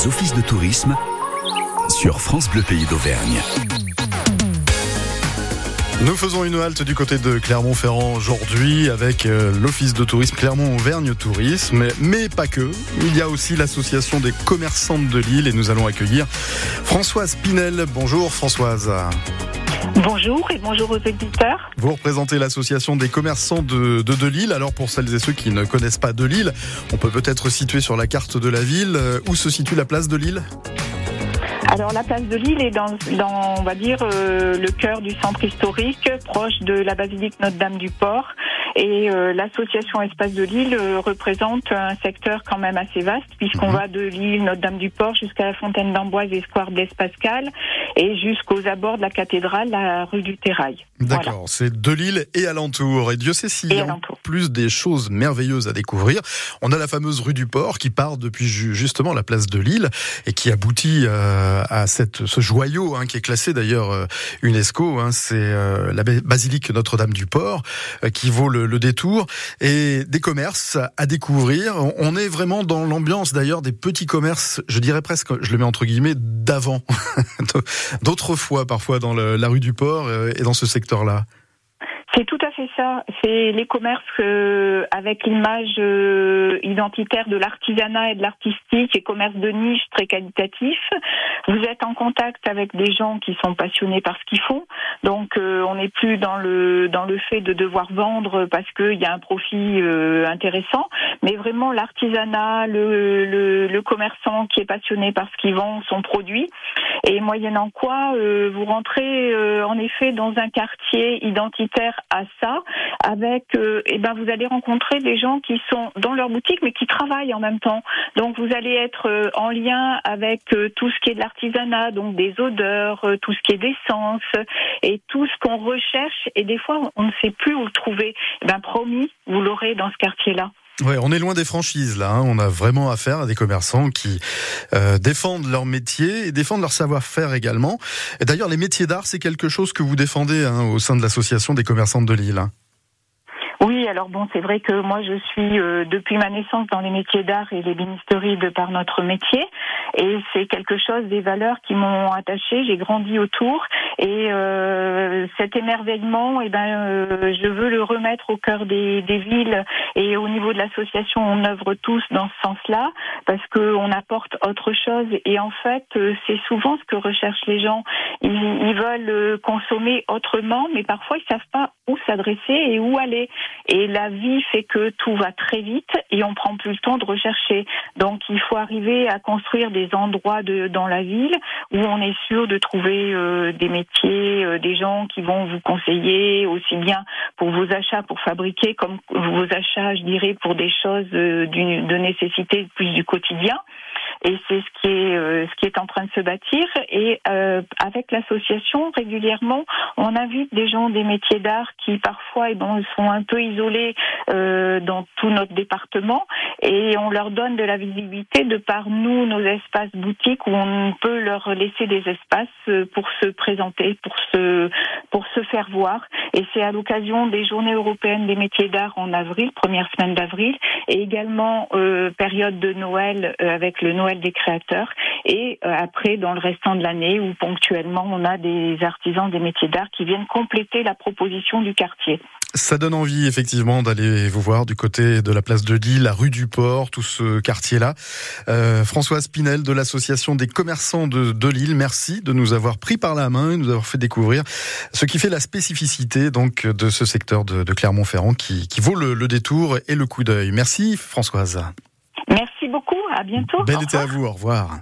des offices de tourisme sur France Bleu Pays d'Auvergne. Nous faisons une halte du côté de Clermont-Ferrand aujourd'hui avec euh, l'Office de tourisme Clermont-Auvergne Tourisme, mais pas que. Il y a aussi l'association des commerçantes de Lille et nous allons accueillir Françoise Pinel. Bonjour Françoise. Bonjour et bonjour aux éditeurs. Vous représentez l'association des commerçants de, de, Lille. Alors pour celles et ceux qui ne connaissent pas de Lille, on peut peut-être situer sur la carte de la ville euh, où se situe la place de Lille? Alors la place de Lille est dans, dans on va dire, euh, le cœur du centre historique, proche de la basilique Notre-Dame du Port. Et euh, l'association Espace de Lille euh, représente un secteur quand même assez vaste, puisqu'on mhm. va de Lille, Notre-Dame-du-Port, jusqu'à la Fontaine d'Amboise et Square d'Es Pascal, et jusqu'aux abords de la cathédrale, la rue du Terrail. D'accord, c'est de Lille et alentour. Et Dieu sait s'il y a plus des choses merveilleuses à découvrir. On a la fameuse rue du Port qui part depuis justement la place de Lille et qui aboutit euh, à cette, ce joyau hein, qui est classé d'ailleurs UNESCO. Hein, c'est la basilique Notre-Dame du Port qui vaut le le, détour et des commerces à découvrir. On est vraiment dans l'ambiance d'ailleurs des petits commerces, je dirais presque, je le mets entre guillemets, d'avant, d'autrefois parfois dans la rue du Port euh, et dans ce secteur-là. C'est tout à fait ça. C'est les commerces euh, avec l'image euh, identitaire de l'artisanat et de l'artistique et commerce de niche très qualitatif. Vous êtes en contact avec des gens qui sont passionnés par ce qu'ils font. Donc euh, on n'est plus dans le dans le fait de devoir vendre parce qu'il y a un profit intéressant, mais vraiment l'artisanat, le, le, commerçant qui est passionné par ce qu'il vend, son produit. Et moyennant quoi, vous rentrez en effet dans un quartier identitaire à ça, avec, euh, eh ben, vous allez rencontrer des gens qui sont dans leur boutique, mais qui travaillent en même temps. Donc, vous allez être euh, en lien avec euh, tout ce qui est de l'artisanat, donc des odeurs, tout ce qui est d'essence, et tout ce qu'on recherche. Et des fois, on ne sait plus où le trouver. Eh ben, promis, vous l'aurez dans ce quartier-là. Ouais, on est loin des franchises là. Hein. On a vraiment affaire à des commerçants qui défendent leur métier et défendent leur savoir-faire également. D'ailleurs, les métiers d'art, c'est quelque chose que vous défendez hein, au sein de l'association des commerçants de Lille. Alors bon, c'est vrai que moi je suis euh, depuis ma naissance dans les métiers d'art et les ministéries de par notre métier, et c'est quelque chose des valeurs qui m'ont attachée. J'ai grandi autour, et euh, cet émerveillement, eh ben, euh, je veux le remettre au cœur des, villes et au niveau de l'association, on œuvre tous dans ce sens-là parce qu'on apporte autre chose. Et en fait, c'est souvent ce que recherchent les gens. Ils, veulent consommer autrement, mais parfois ils savent pas où s'adresser et où aller. Et la vie fait que tout va très vite et on prend plus le temps de rechercher. Donc il faut arriver à construire des endroits dans la ville où on est sûr de trouver euh, des métiers, euh, des gens qui vont vous conseiller aussi bien pour vos achats pour fabriquer comme vos achats, je dirais, pour des choses euh, de nécessité plus du quotidien et c'est ce qui est en train de se bâtir. Et avec l'association, régulièrement, on invite des gens des métiers d'art qui parfois eh ben, sont un peu isolés euh, dans tout notre département, et on leur donne de la visibilité de par nous nos espaces boutiques où on peut leur laisser des espaces euh, pour se présenter, pour se pour se faire voir. Et c'est à l'occasion des Journées européennes des métiers d'art en avril, première semaine d'avril, et également euh, période de Noël euh, avec le Noël des créateurs et euh, après dans le restant de l'année où ponctuellement on a des artisans des métiers d'art qui viennent compléter la proposition du quartier. Ça donne envie effectivement d'aller vous voir du côté de la place de Lille, la rue du Port, tout ce quartier-là. Euh, François Spinel de l'association des commerçants de, de, Lille, merci de nous avoir pris par la main et nous avoir fait découvrir ce qui fait la spécificité donc de ce secteur de, de Clermont-Ferrand qui, qui vaut le, le détour et le coup d'œil. Merci Françoise. À bientôt. Bel été à vous, au revoir.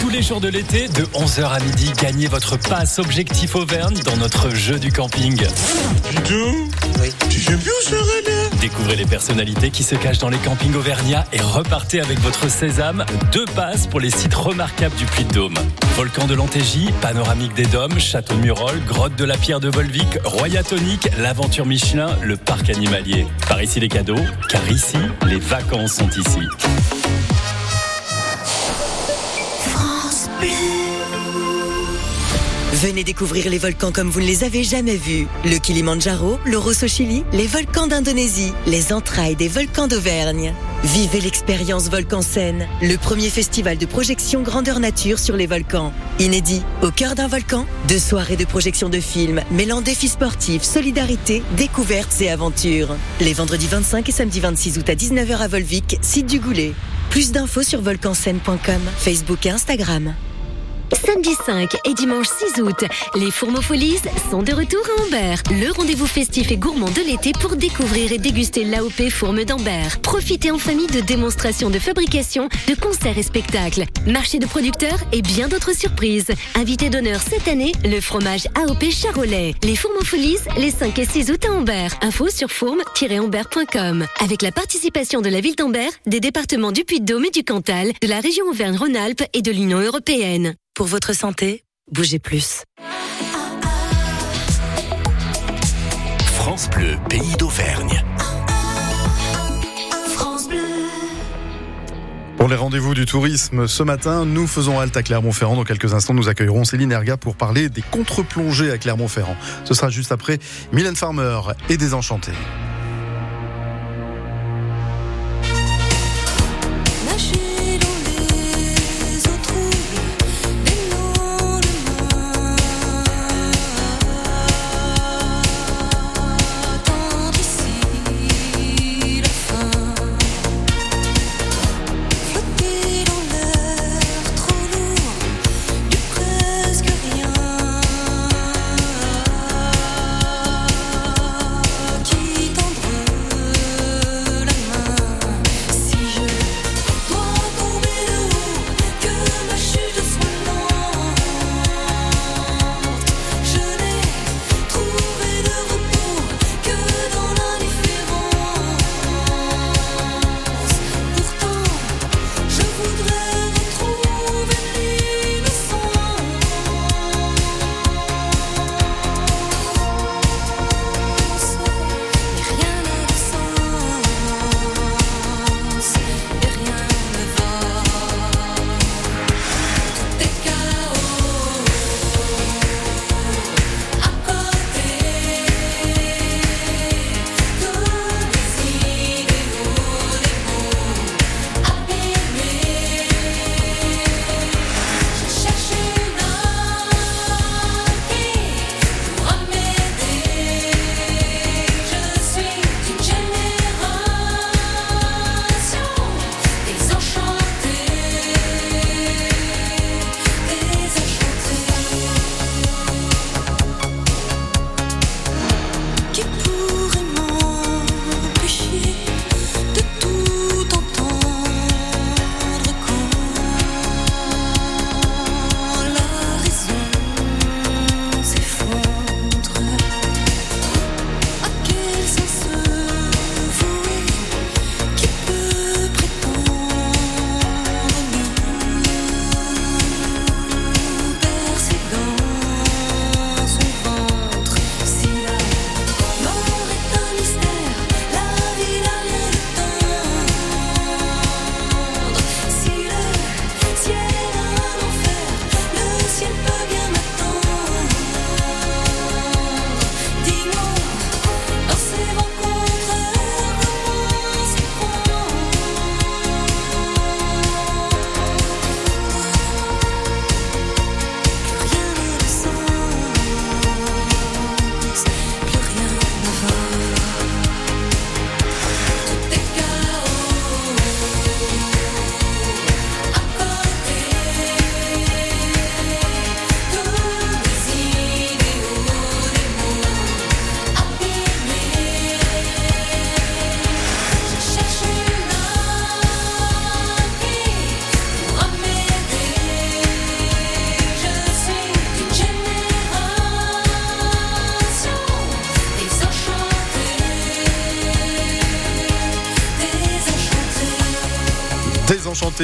Tous les jours de l'été, de 11h à midi, gagnez votre passe Objectif Auvergne dans notre jeu du camping. oui. tu sais plus où ça, Découvrez les personnalités qui se cachent dans les campings auvergnats et repartez avec votre sésame, deux passes pour les sites remarquables du Puy-de-Dôme. Volcan de l'Antégie, Panoramique des Dômes, Château de Murol, Grotte de la Pierre de Volvic, Royatonique, l'Aventure Michelin, le Parc Animalier. Par ici les cadeaux, car ici, les vacances sont ici. Venez découvrir les volcans comme vous ne les avez jamais vus. Le Kilimanjaro, le Rosso Chili, les volcans d'Indonésie, les entrailles des volcans d'Auvergne. Vivez l'expérience Volcan Scène, le premier festival de projection grandeur nature sur les volcans. Inédit, au cœur d'un volcan, deux soirées de projection de films mêlant défis sportifs, solidarité, découvertes et aventures. Les vendredis 25 et samedi 26 août à 19h à Volvic, site du Goulet. Plus d'infos sur volcanscène.com, Facebook et Instagram. Samedi 5 et dimanche 6 août, les Fourmofolies sont de retour à Ambert. Le rendez-vous festif et gourmand de l'été pour découvrir et déguster l'AOP Fourme d'Ambert. Profitez en famille de démonstrations de fabrication, de concerts et spectacles, marché de producteurs et bien d'autres surprises. Invité d'honneur cette année, le fromage AOP Charolais. Les Fourmofolies, les 5 et 6 août à Ambert. Info sur fourme-ambert.com. Avec la participation de la ville d'Ambert, des départements du Puy-de-Dôme et du Cantal, de la région Auvergne-Rhône-Alpes et de l'Union européenne. Pour votre santé, bougez plus. France Bleu, pays d'Auvergne. Pour les rendez-vous du tourisme ce matin, nous faisons halte à Clermont-Ferrand. Dans quelques instants, nous accueillerons Céline Erga pour parler des contre-plongées à Clermont-Ferrand. Ce sera juste après Mylène Farmer et Désenchanté.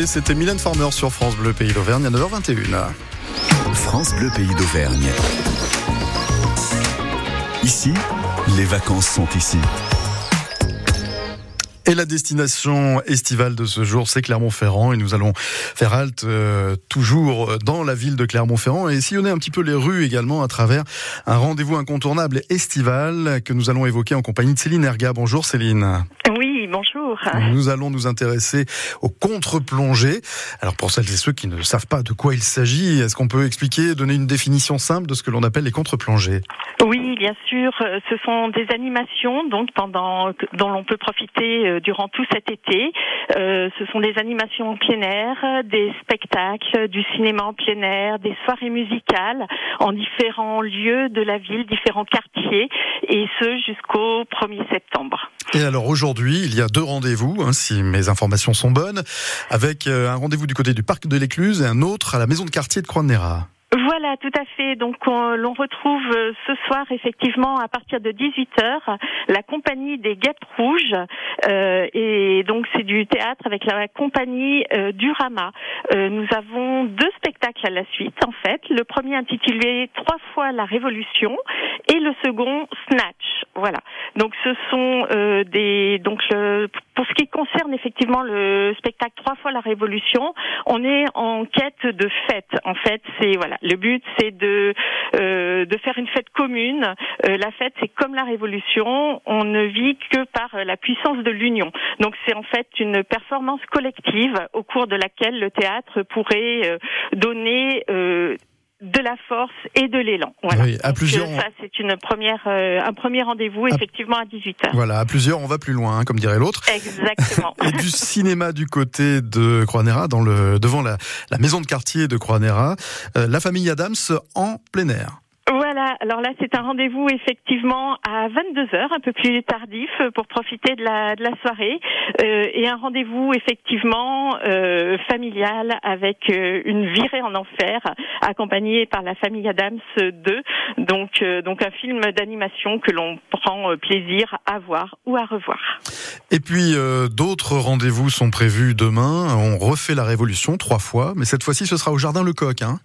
C'était Mylène Farmer sur France Bleu Pays d'Auvergne à 9h21. France Bleu Pays d'Auvergne. Ici, les vacances sont ici. Et la destination estivale de ce jour, c'est Clermont-Ferrand. Et nous allons faire halte euh, toujours dans la ville de Clermont-Ferrand et sillonner un petit peu les rues également à travers un rendez-vous incontournable estival que nous allons évoquer en compagnie de Céline Erga. Bonjour Céline. Oui, bonjour. Nous allons nous intéresser au contre-plongée. Alors pour celles et ceux qui ne savent pas de quoi il s'agit, est-ce qu'on peut expliquer, donner une définition simple de ce que l'on appelle les contre-plongées? Oui, bien sûr. Ce sont des animations donc pendant dont l'on peut profiter euh, durant tout cet été. Euh, ce sont des animations en plein air, des spectacles, du cinéma en plein air, des soirées musicales en différents lieux de la ville, différents quartiers, et ce jusqu'au 1er septembre. Et alors aujourd'hui, il y a deux rendez-vous, hein, si mes informations sont bonnes, avec euh, un rendez-vous du côté du parc de l'Écluse et un autre à la maison de quartier de Croix-de-Néra. Voilà, tout à fait. Donc, l'on retrouve euh, ce soir, effectivement, à partir de 18h, la compagnie des Guêpes Rouges. Euh, et donc, c'est du théâtre avec la compagnie euh, du Rama. Euh, nous avons deux spectacles à la suite, en fait. Le premier intitulé Trois fois la Révolution et le second Snatch. Voilà. Donc, ce sont des... Donc, pour ce qui concerne effectivement le spectacle Trois fois la Révolution, on est en quête de fête. En fait, c'est voilà, le but c'est de euh, de faire une fête commune. Euh, la fête, c'est comme la Révolution, on ne vit que par la puissance de l'union. Donc c'est en fait une performance collective au cours de laquelle le théâtre pourrait euh, donner de la force et de l'élan. Voilà. Oui, à plusieurs. ça, c'est une première, euh, un premier rendez-vous effectivement à 18h. Voilà, à plusieurs, on va plus loin, hein, comme dirait l'autre. Exactement. et du cinéma du côté de Croix-Néra, dans le, devant la, la maison de quartier de Croix-Néra, euh, la famille Adams en plein air. Voilà, alors là c'est un rendez-vous effectivement à 22h, un peu plus tardif pour profiter de la, de la soirée euh, et un rendez-vous effectivement euh, familial avec euh, une virée en enfer accompagnée par la famille Adams 2, donc euh, donc un film d'animation que l'on prend plaisir à voir ou à revoir. Et puis d'autres rendez-vous sont prévus demain, on refait la révolution trois fois, mais cette fois-ci ce sera au jardin Lecoq hein.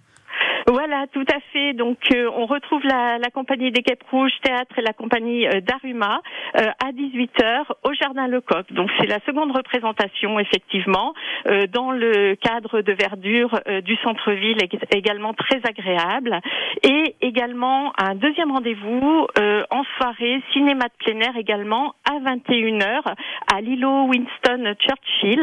Donc, euh, on retrouve la, la, compagnie des Guêpes Rouges Théâtre et la compagnie euh, d'Aruma euh, à 18h au Jardin Lecoq. Donc, c'est la seconde représentation, effectivement, dans le cadre de verdure du centre-ville, également très agréable. Et également un deuxième rendez-vous en soirée, cinéma de plein air également, à 21h à l'îlot Winston Churchill,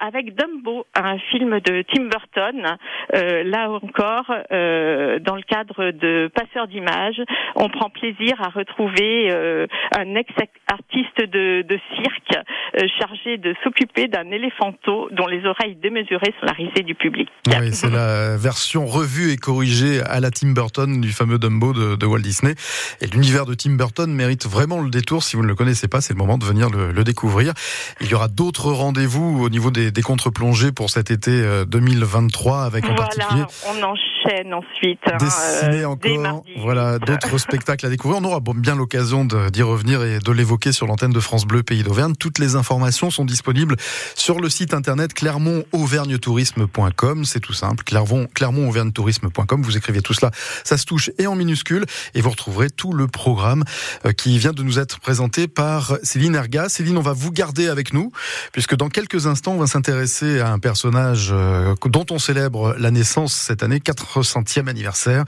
avec Dumbo, un film de Tim Burton. là encore, euh, dans le cadre de passeurs d'images, on prend plaisir à retrouver euh, un ex-artiste de, de, cirque euh, chargé de s'occuper d'un éléphanto dont les oreilles démesurées sont la risée du public. Oui, c'est la version revue et corrigée à la Tim Burton du fameux Dumbo de, de Walt Disney. Et l'univers de Tim Burton mérite vraiment le détour. Si vous ne le connaissez pas, c'est le moment de venir le, le découvrir. Il y aura d'autres rendez-vous au niveau des, des contre-plongées pour cet été 2023 avec en voilà, particulier. On enchaîne ensuite. Hein, euh, encore, voilà, d'autres spectacles à découvrir. On aura bien l'occasion d'y revenir et de l'évoquer sur l'antenne de France Bleu Pays d'Auvergne. Toutes les informations sont disponibles sur le site internet clermont-auvergne-tourisme.com. C'est tout simple, clermont-auvergne-tourisme.com. Vous écrivez tout cela, ça se touche et en minuscule et vous retrouverez tout le programme euh, qui vient de nous être présenté par Céline Erga. Céline, on va vous garder avec nous puisque dans quelques instants, on va s'intéresser à un personnage euh, dont on célèbre la naissance cette année, 400e anniversaire.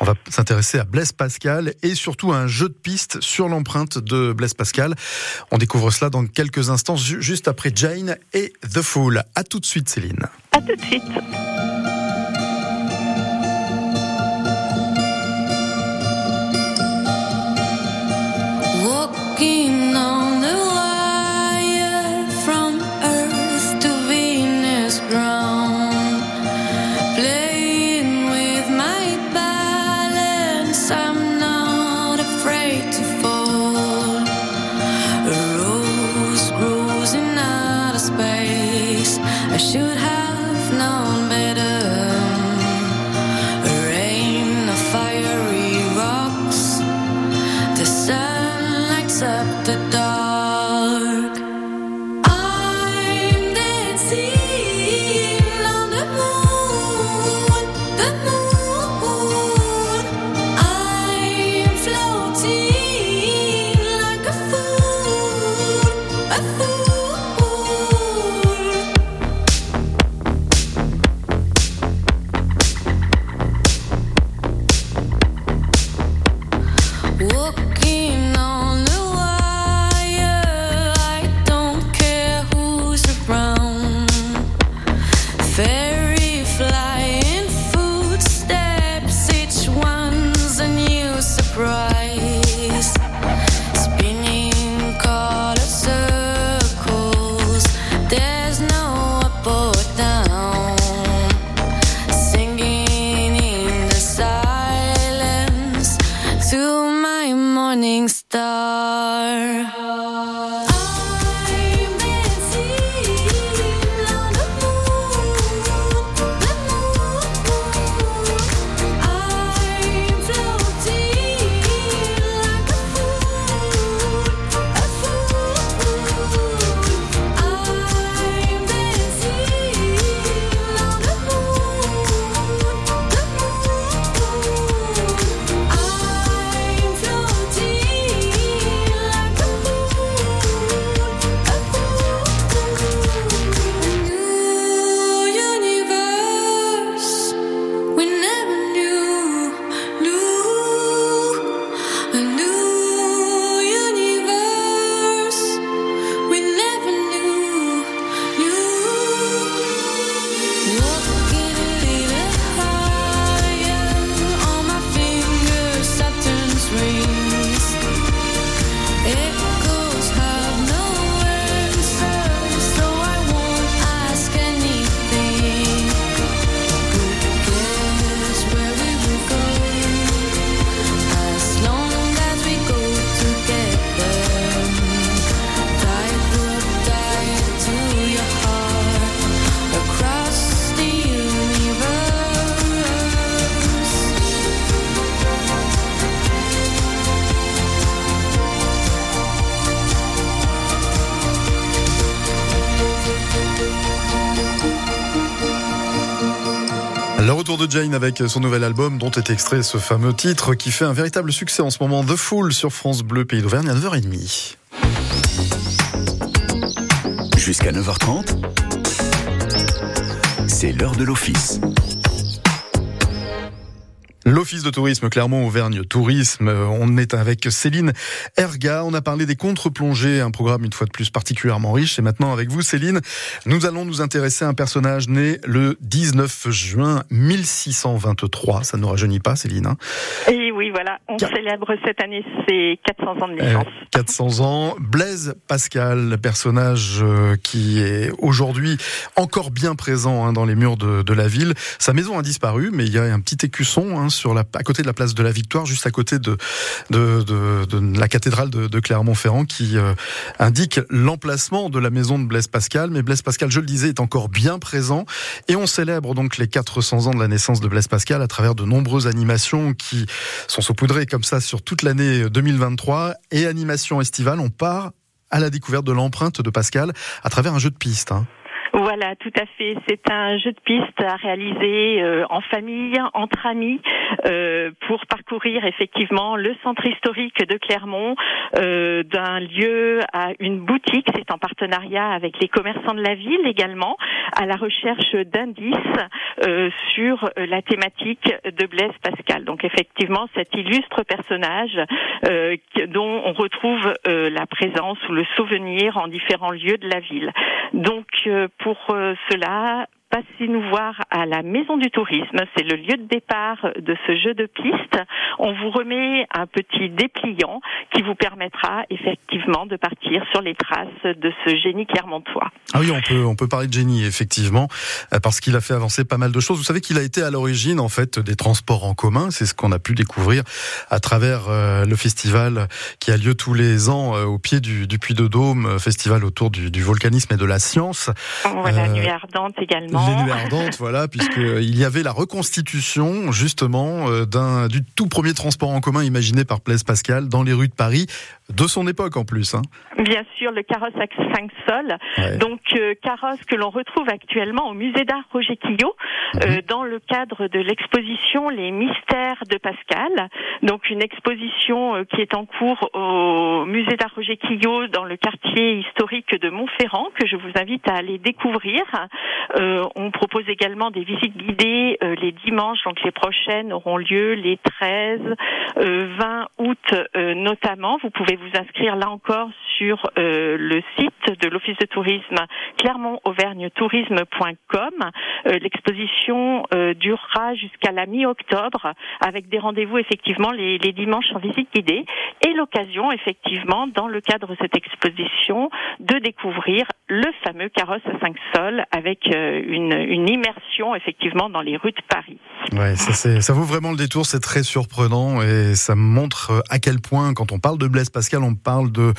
On va s'intéresser à Blaise Pascal et surtout à un jeu de piste sur l'empreinte de Blaise Pascal. On découvre cela dans quelques instants, juste après Jane et The Fool. À tout de suite, Céline. À tout de suite. the de Jane avec son nouvel album dont est extrait ce fameux titre qui fait un véritable succès en ce moment, The Fool sur France Bleu, Pays d'Auvergne à 9h30. Jusqu'à 9h30, c'est l'heure de l'office. L'Office de tourisme Clermont-Auvergne Tourisme, on est avec Céline Erga, on a parlé des contre-plongées, un programme une fois de plus particulièrement riche, et maintenant avec vous Céline, nous allons nous intéresser à un personnage né le 19 juin 1623, ça ne rajeunit pas Céline hein Oui voilà, on célèbre cette année ses 400 ans de naissance. 400 euh, ans, Blaise Pascal, personnage euh, qui est aujourd'hui encore bien présent hein, dans les murs de, de, la ville, sa maison a disparu mais il y a un petit écusson hein, sur la, à côté de la place de la Victoire, juste à côté de, de, de, de la cathédrale de, Clermont-Ferrand, qui euh, indique l'emplacement de la maison de Blaise Pascal. Mais Blaise Pascal, je le disais, est encore bien présent. Et on célèbre donc les 400 ans de la naissance de Blaise Pascal à travers de nombreuses animations qui sont saupoudrées comme ça sur toute l'année 2023. Et animation estivale, on part à la découverte de l'empreinte de Pascal à travers un jeu de pistes. Hein. Voilà, tout à fait. C'est un jeu de piste à réaliser euh, en famille, entre amis, euh, pour parcourir effectivement le centre historique de Clermont, euh, d'un lieu à une boutique. C'est en partenariat avec les commerçants de la ville également, à la recherche d'indices sur la thématique de Blaise Pascal. Donc effectivement, cet illustre personnage dont on retrouve la présence ou le souvenir en différents lieux de la ville. Donc pour euh, cela, passez nous voir à la Maison du Tourisme. C'est le lieu de départ de ce jeu de piste. On vous remet un petit dépliant qui vous permettra effectivement de partir sur les traces de ce génie clermontois. Ah oui, on peut, on peut parler de génie, effectivement, euh, parce qu'il a fait avancer pas mal de choses. Vous savez qu'il a été à l'origine, en fait, des transports en commun. C'est ce qu'on a pu découvrir à travers euh, le festival qui a lieu tous les ans euh, au pied du, du Puy de Dôme, festival autour du, du, volcanisme et de la science. Voilà, Nuit Ardente également. Les nuits ardentes, voilà, puisqu'il y avait la reconstitution, justement, euh, d'un, du tout premier transport en commun imaginé par Blaise Pascal dans les rues de Paris, de son époque en plus. Hein. Bien sûr, le carrosse à 5 sols. Donc, euh, carrosse que l'on retrouve actuellement au musée d'art Roger Quillot, euh, mhm. dans le cadre de l'exposition Les mystères de Pascal. Donc, une exposition qui est en cours au musée d'art Roger Quillot, dans le quartier historique de Montferrand, que je vous invite à aller découvrir on propose également des visites guidées euh, les dimanches, donc les prochaines auront lieu les 13, 20 euh, août euh, notamment. Vous pouvez vous inscrire là encore sur euh, le site de l'Office de tourisme clermont-auvergne-tourisme.com. Euh, l'exposition euh, durera jusqu'à la mi-octobre avec des rendez-vous effectivement les, dimanches en visite guidée et l'occasion effectivement dans le cadre de cette exposition de découvrir le fameux carrosse à cinq sols avec une, une immersion effectivement dans les rues de Paris. Ouais, ça, ça vaut vraiment le détour, c'est très surprenant et ça montre à quel point quand on parle de Blaise Pascal, on parle de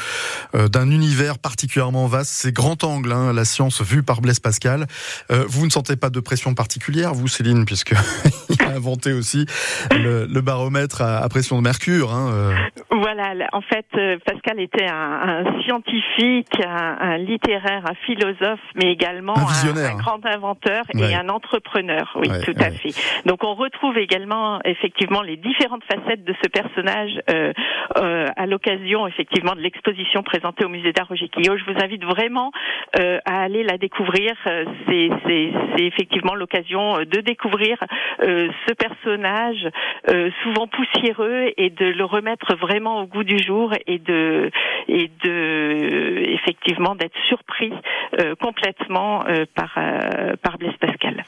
euh, d'un univers particulièrement vaste. C'est grand angle, hein, la science vue par Blaise Pascal. Euh, vous ne sentez pas de pression particulière, vous, Céline, puisque il a inventé aussi le, le baromètre à, à, pression de mercure. Hein, euh. Voilà, en fait, Pascal était un, un scientifique, un, un, littéraire, un philosophe, mais également un, un grand inventeur et un entrepreneur. Oui, ouais, tout à fait. Donc, on retrouve également effectivement les différentes facettes de ce personnage à l'occasion effectivement de l'exposition présentée au musée d'art Roger. Je vous invite vraiment euh, à aller la découvrir. C'est effectivement l'occasion de découvrir euh, ce personnage euh, souvent poussiéreux et de le remettre vraiment au goût du jour et de effectivement d'être surpris euh, complètement par par Blaise Pascal.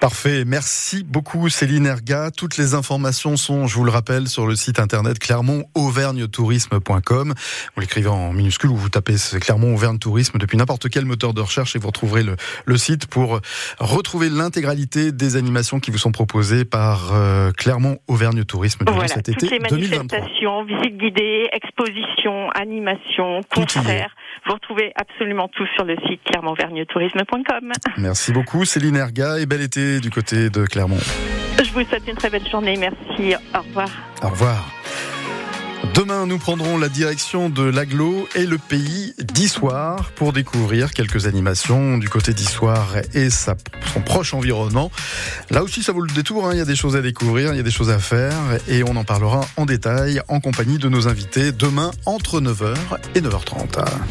Parfait. Merci beaucoup Céline Erga. Toutes les informations sont, je vous le rappelle, sur le site internet clermont-auvergne-tourisme.com. Vous l'écrivez en minuscule ou vous tapez Clermont Auvergne Tourisme depuis n'importe quel moteur de recherche et vous retrouverez le, le site pour retrouver l'intégralité des animations qui vous sont proposées par euh, Clermont Auvergne Tourisme durant voilà, cet été toutes les 2023. manifestations, visites guidées, expositions, animations, concerts. Vous retrouvez absolument tout sur le site clermont-auvergne-tourisme.com. Merci beaucoup Céline Erga et bel été du côté de Clermont. Je vous souhaite une très belle journée. Merci. Au revoir. Au revoir. Demain, nous prendrons la direction de l'aglo et le pays d'Issoire pour découvrir quelques animations du côté d'Issoire et son proche environnement. Là aussi, ça vaut le détour. Hein. Il y a des choses à découvrir, il y a des choses à faire et on en parlera en détail en compagnie de nos invités demain entre 9h et 9h30.